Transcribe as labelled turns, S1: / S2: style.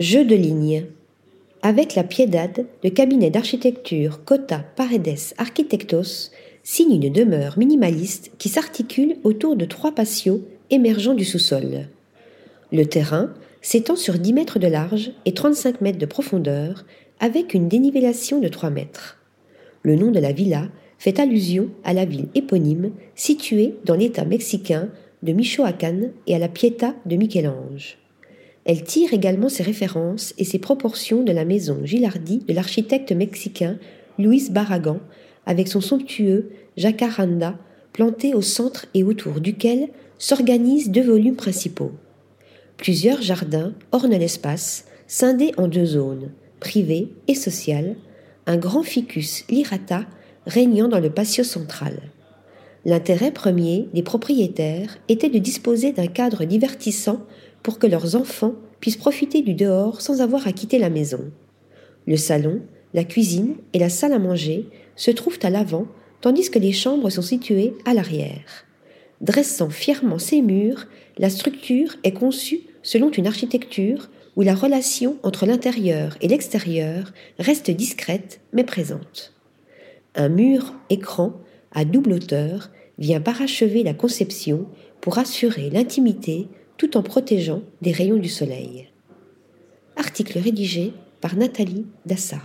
S1: Jeu de lignes. Avec la Piedade, le cabinet d'architecture Cota Paredes Architectos signe une demeure minimaliste qui s'articule autour de trois patios émergeant du sous-sol. Le terrain s'étend sur 10 mètres de large et 35 mètres de profondeur, avec une dénivellation de 3 mètres. Le nom de la villa fait allusion à la ville éponyme située dans l'État mexicain de Michoacán et à la Pieta de Michel-Ange. Elle tire également ses références et ses proportions de la maison Gilardi de l'architecte mexicain Luis Barragan, avec son somptueux jacaranda planté au centre et autour duquel s'organisent deux volumes principaux. Plusieurs jardins ornent l'espace, scindés en deux zones, privée et sociale, un grand ficus lirata régnant dans le patio central. L'intérêt premier des propriétaires était de disposer d'un cadre divertissant pour que leurs enfants puissent profiter du dehors sans avoir à quitter la maison. Le salon, la cuisine et la salle à manger se trouvent à l'avant, tandis que les chambres sont situées à l'arrière. Dressant fièrement ses murs, la structure est conçue selon une architecture où la relation entre l'intérieur et l'extérieur reste discrète mais présente. Un mur écran à double hauteur vient parachever la conception pour assurer l'intimité tout en protégeant des rayons du soleil. Article rédigé par Nathalie Dassa.